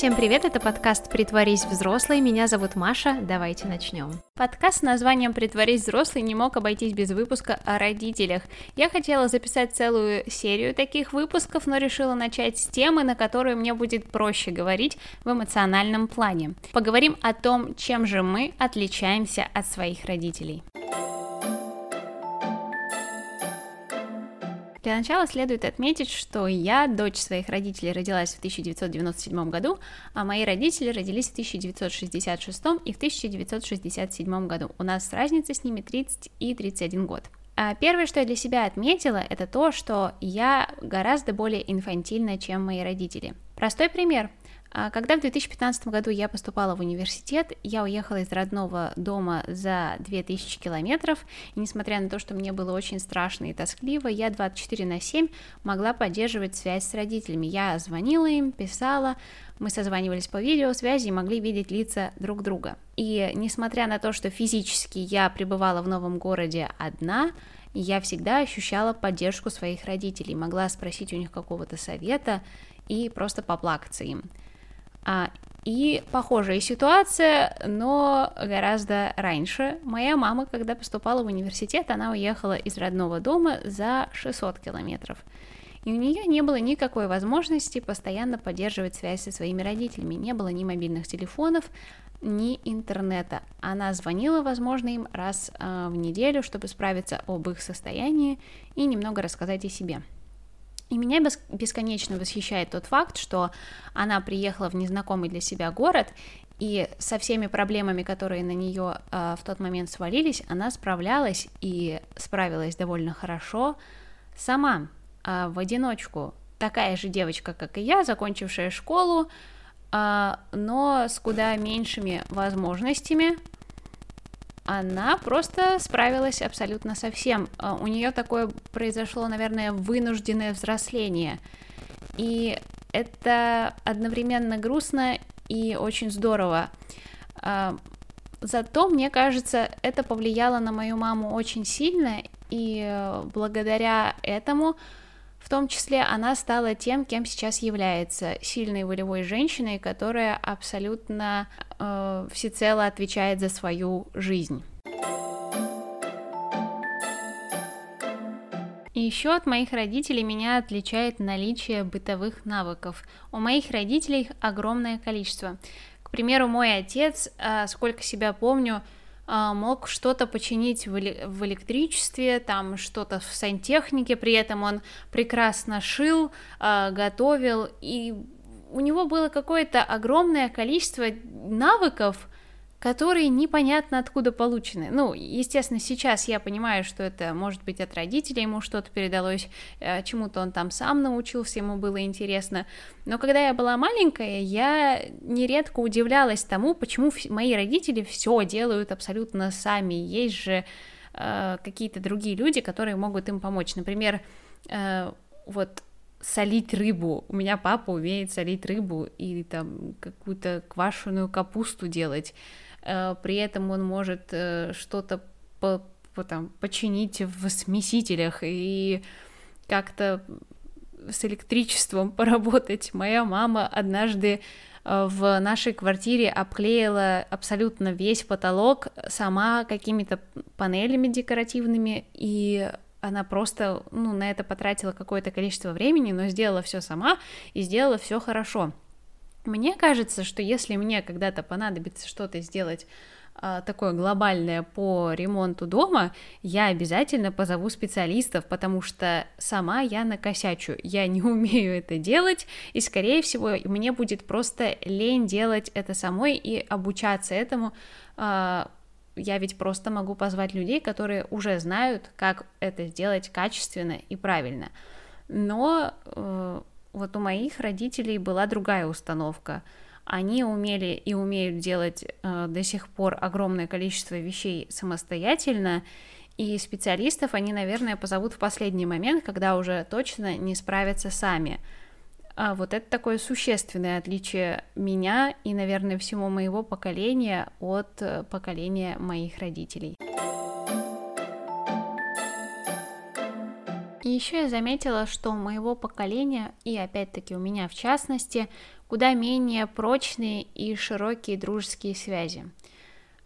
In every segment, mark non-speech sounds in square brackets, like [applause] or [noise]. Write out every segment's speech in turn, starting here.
Всем привет, это подкаст «Притворись взрослой», меня зовут Маша, давайте начнем. Подкаст с названием «Притворись взрослой» не мог обойтись без выпуска о родителях. Я хотела записать целую серию таких выпусков, но решила начать с темы, на которую мне будет проще говорить в эмоциональном плане. Поговорим о том, чем же мы отличаемся от своих родителей. Для начала следует отметить, что я, дочь своих родителей, родилась в 1997 году, а мои родители родились в 1966 и в 1967 году. У нас разница с ними 30 и 31 год. А первое, что я для себя отметила, это то, что я гораздо более инфантильна, чем мои родители. Простой пример. А когда в 2015 году я поступала в университет, я уехала из родного дома за 2000 километров, и несмотря на то, что мне было очень страшно и тоскливо, я 24 на 7 могла поддерживать связь с родителями. Я звонила им, писала, мы созванивались по видеосвязи и могли видеть лица друг друга. И несмотря на то, что физически я пребывала в новом городе одна, я всегда ощущала поддержку своих родителей, могла спросить у них какого-то совета и просто поплакаться им. А, и похожая ситуация, но гораздо раньше. Моя мама, когда поступала в университет, она уехала из родного дома за 600 километров. И у нее не было никакой возможности постоянно поддерживать связь со своими родителями. Не было ни мобильных телефонов, ни интернета. Она звонила, возможно, им раз э, в неделю, чтобы справиться об их состоянии и немного рассказать о себе. И меня бесконечно восхищает тот факт, что она приехала в незнакомый для себя город, и со всеми проблемами, которые на нее э, в тот момент свалились, она справлялась и справилась довольно хорошо сама, э, в одиночку. Такая же девочка, как и я, закончившая школу, э, но с куда меньшими возможностями, она просто справилась абсолютно со всем. А, у нее такое произошло, наверное, вынужденное взросление. И это одновременно грустно и очень здорово. А, зато, мне кажется, это повлияло на мою маму очень сильно, и э, благодаря этому в том числе она стала тем, кем сейчас является, сильной волевой женщиной, которая абсолютно э, всецело отвечает за свою жизнь. И еще от моих родителей меня отличает наличие бытовых навыков. У моих родителей их огромное количество. К примеру, мой отец, э, сколько себя помню, мог что-то починить в, в электричестве, там что-то в сантехнике, при этом он прекрасно шил, а, готовил, и у него было какое-то огромное количество навыков, которые непонятно откуда получены. Ну, естественно, сейчас я понимаю, что это может быть от родителей, ему что-то передалось, э, чему-то он там сам научился, ему было интересно. Но когда я была маленькая, я нередко удивлялась тому, почему мои родители все делают абсолютно сами. Есть же э, какие-то другие люди, которые могут им помочь. Например, э, вот солить рыбу. У меня папа умеет солить рыбу и там какую-то квашеную капусту делать. Э, при этом он может э, что-то по, по, там, починить в смесителях и как-то с электричеством [laughs] поработать. Моя мама однажды э, в нашей квартире обклеила абсолютно весь потолок сама какими-то панелями декоративными, и она просто ну, на это потратила какое-то количество времени, но сделала все сама и сделала все хорошо. Мне кажется, что если мне когда-то понадобится что-то сделать а, такое глобальное по ремонту дома, я обязательно позову специалистов, потому что сама я накосячу, я не [laughs] умею это делать, и, скорее всего, мне будет просто лень делать это самой и обучаться этому. А, я ведь просто могу позвать людей, которые уже знают, как это сделать качественно и правильно. Но э, вот у моих родителей была другая установка. Они умели и умеют делать э, до сих пор огромное количество вещей самостоятельно, и специалистов они, наверное, позовут в последний момент, когда уже точно не справятся сами. А вот это такое существенное отличие меня и, наверное, всего моего поколения от э, поколения моих родителей. И еще я заметила, что у моего поколения, и опять-таки у меня в частности, куда менее прочные и широкие дружеские связи.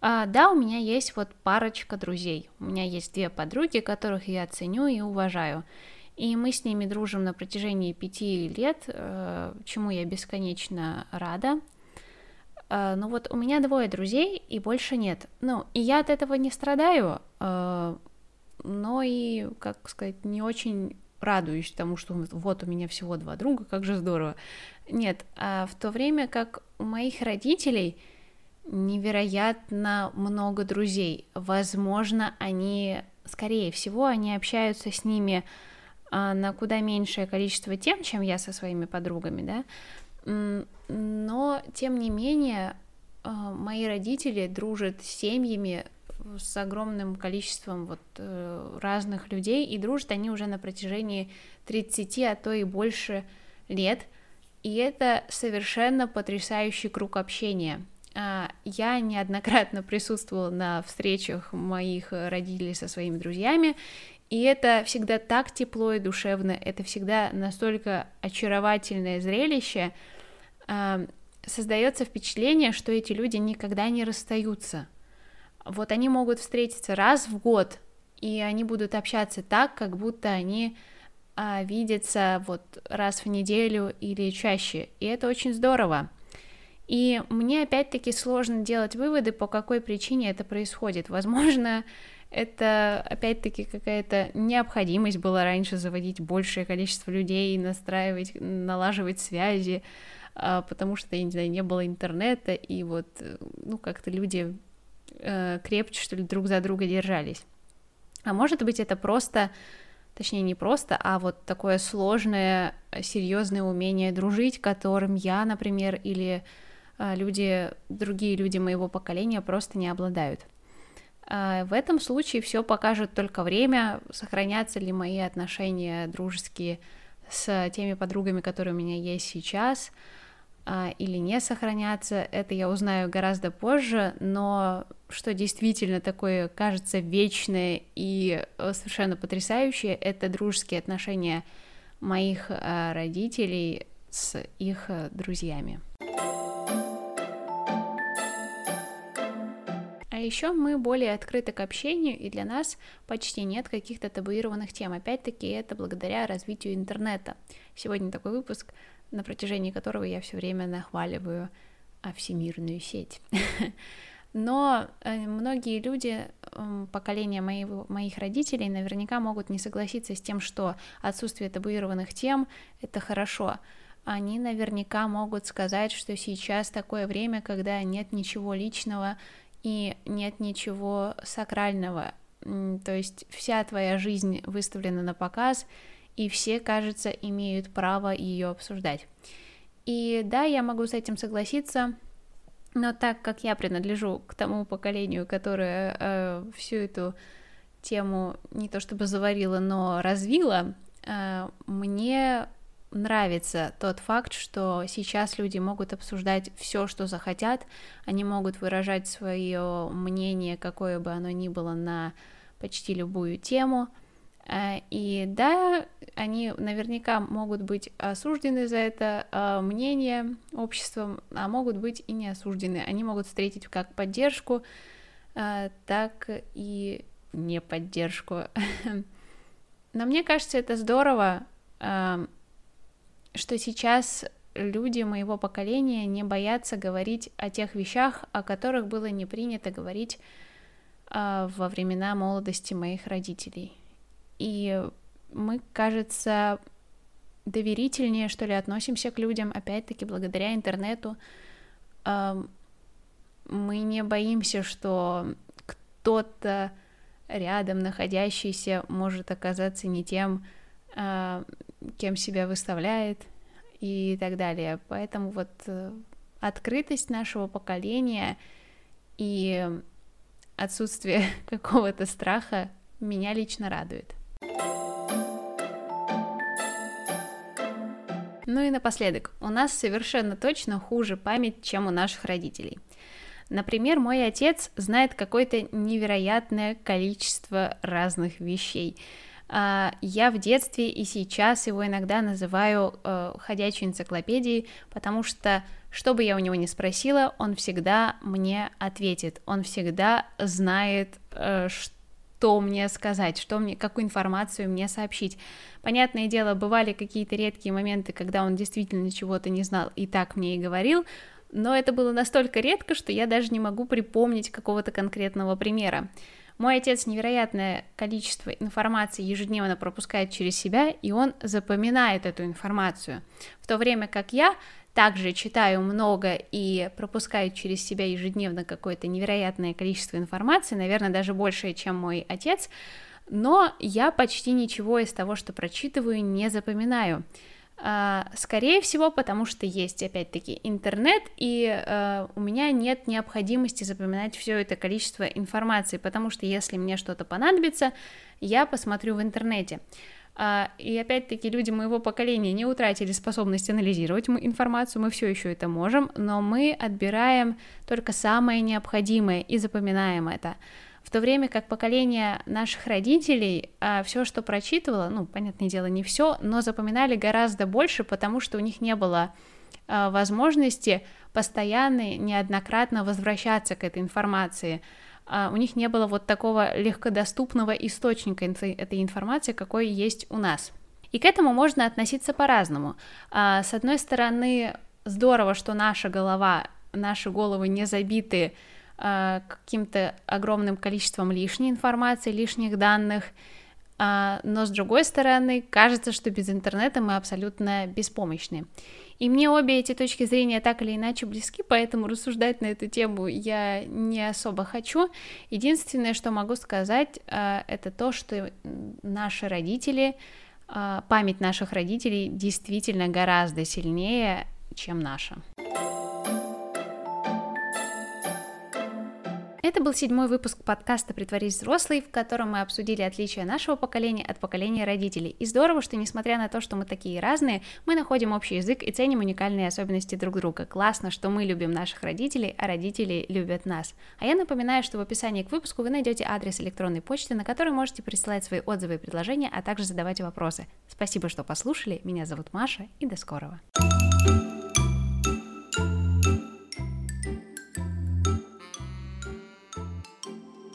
А, да, у меня есть вот парочка друзей. У меня есть две подруги, которых я ценю и уважаю. И мы с ними дружим на протяжении пяти лет, э, чему я бесконечно рада. Э, ну вот у меня двое друзей и больше нет. Ну, и я от этого не страдаю, э, но и, как сказать, не очень радуюсь тому, что вот у меня всего два друга, как же здорово. Нет, а в то время как у моих родителей невероятно много друзей. Возможно, они, скорее всего, они общаются с ними а, на куда меньшее количество тем, чем я со своими подругами, да. Но, тем не менее, а, мои родители дружат с семьями с огромным количеством вот э, разных людей, и дружат они уже на протяжении 30, а то и больше лет, и это совершенно потрясающий круг общения. А, я неоднократно присутствовала на встречах моих родителей со своими друзьями, и это всегда так тепло и душевно, это всегда настолько очаровательное зрелище, а, создается впечатление, что эти люди никогда не расстаются. Вот они могут встретиться раз в год, и они будут общаться так, как будто они а, видятся вот раз в неделю или чаще, и это очень здорово. И мне опять-таки сложно делать выводы, по какой причине это происходит. [laughs] Возможно, это опять-таки какая-то необходимость была раньше заводить большее количество людей, настраивать, налаживать связи, а, потому что, я не знаю, не было интернета, и вот, ну, как-то люди э, крепче, что ли, друг за друга держались. А может быть, это просто, точнее, не просто, а вот такое сложное, серьезное умение дружить, которым я, например, или а, люди, другие люди моего поколения просто не обладают. А, в этом случае все покажет только время, сохранятся ли мои отношения дружеские с теми подругами, которые у меня есть сейчас, или не сохранятся. Это я узнаю гораздо позже, но что действительно такое кажется вечное и э, совершенно потрясающее, это дружеские отношения моих родителей с их э, друзьями. А еще мы более открыты к общению, и для нас почти нет каких-то табуированных тем. Опять-таки, это благодаря развитию интернета. Сегодня такой выпуск, на протяжении которого я все время нахваливаю всемирную сеть. [laughs] Но э, многие люди, поколения моего, моих родителей, наверняка могут не согласиться с тем, что отсутствие табуированных тем — это хорошо. Они наверняка могут сказать, что сейчас такое время, когда нет ничего личного, и нет ничего сакрального. То есть вся твоя жизнь выставлена на показ, и все, кажется, имеют право ее обсуждать. И да, я могу с этим согласиться, но так как я принадлежу к тому поколению, которое э, всю эту тему не то чтобы заварила, но развила, э, мне нравится тот факт, что сейчас люди могут обсуждать все, что захотят, они могут выражать свое мнение, какое бы оно ни было, на почти любую тему. Э, и да, они наверняка могут быть осуждены за это э, мнение обществом, а могут быть и не осуждены. Они могут встретить как поддержку, э, так и не поддержку. [laughs] Но мне кажется, это здорово, что сейчас люди моего поколения не боятся говорить о тех вещах, о которых было не принято говорить во времена молодости моих родителей. И мы, кажется, доверительнее, что ли, относимся к людям, опять-таки, благодаря интернету. Мы не боимся, что кто-то рядом находящийся может оказаться не тем, э, кем себя выставляет и так далее. Поэтому вот э, открытость нашего поколения и отсутствие [laughs] какого-то страха меня лично радует. Ну и напоследок, у нас совершенно точно хуже память, чем у наших родителей. Например, мой отец знает какое-то невероятное количество разных вещей. А, я в детстве и сейчас его иногда называю э, ходячей энциклопедией, потому что что бы я у него ни спросила, он всегда мне ответит, он всегда знает, э, что мне сказать, что мне, какую информацию мне сообщить. Понятное дело, бывали какие-то редкие моменты, когда он действительно чего-то не знал и так мне и говорил, но это было настолько редко, что я даже не могу припомнить какого-то конкретного примера. Мой отец невероятное количество информации ежедневно пропускает через себя, и он запоминает эту информацию. В то время как я также читаю много и пропускаю через себя ежедневно какое-то невероятное количество информации, наверное, даже большее, чем мой отец, но я почти ничего из того, что прочитываю, не запоминаю. А, скорее всего, потому что есть, опять-таки, интернет, и э, у меня нет необходимости запоминать все это количество информации, потому что если мне что-то понадобится, я посмотрю в интернете. Uh, и опять-таки люди моего поколения не утратили способность анализировать информацию, мы все еще это можем, но мы отбираем только самое необходимое и запоминаем это в то время как поколение наших родителей а, все, что прочитывало, ну, понятное дело, не все, но запоминали гораздо больше, потому что у них не было а, возможности постоянно, неоднократно возвращаться к этой информации. А, у них не было вот такого легкодоступного источника этой информации, какой есть у нас. И к этому можно относиться по-разному. А, с одной стороны, здорово, что наша голова, наши головы не забиты а, каким-то огромным количеством лишней информации, лишних данных, но с другой стороны, кажется, что без интернета мы абсолютно беспомощны. И мне обе эти точки зрения так или иначе близки, поэтому рассуждать на эту тему я не особо хочу. Единственное, что могу сказать, а, это то, что наши родители, память наших родителей действительно гораздо сильнее, чем наша. Это был седьмой выпуск подкаста «Притворись взрослый», в котором мы обсудили отличия нашего поколения от поколения родителей. И здорово, что несмотря на то, что мы такие разные, мы находим общий язык и ценим уникальные особенности друг друга. Классно, что мы любим наших родителей, а родители любят нас. А я напоминаю, что в описании к выпуску вы найдете адрес электронной почты, на который можете присылать свои отзывы и предложения, а также задавать вопросы. Спасибо, что послушали. Меня зовут Маша, и до скорого. thank you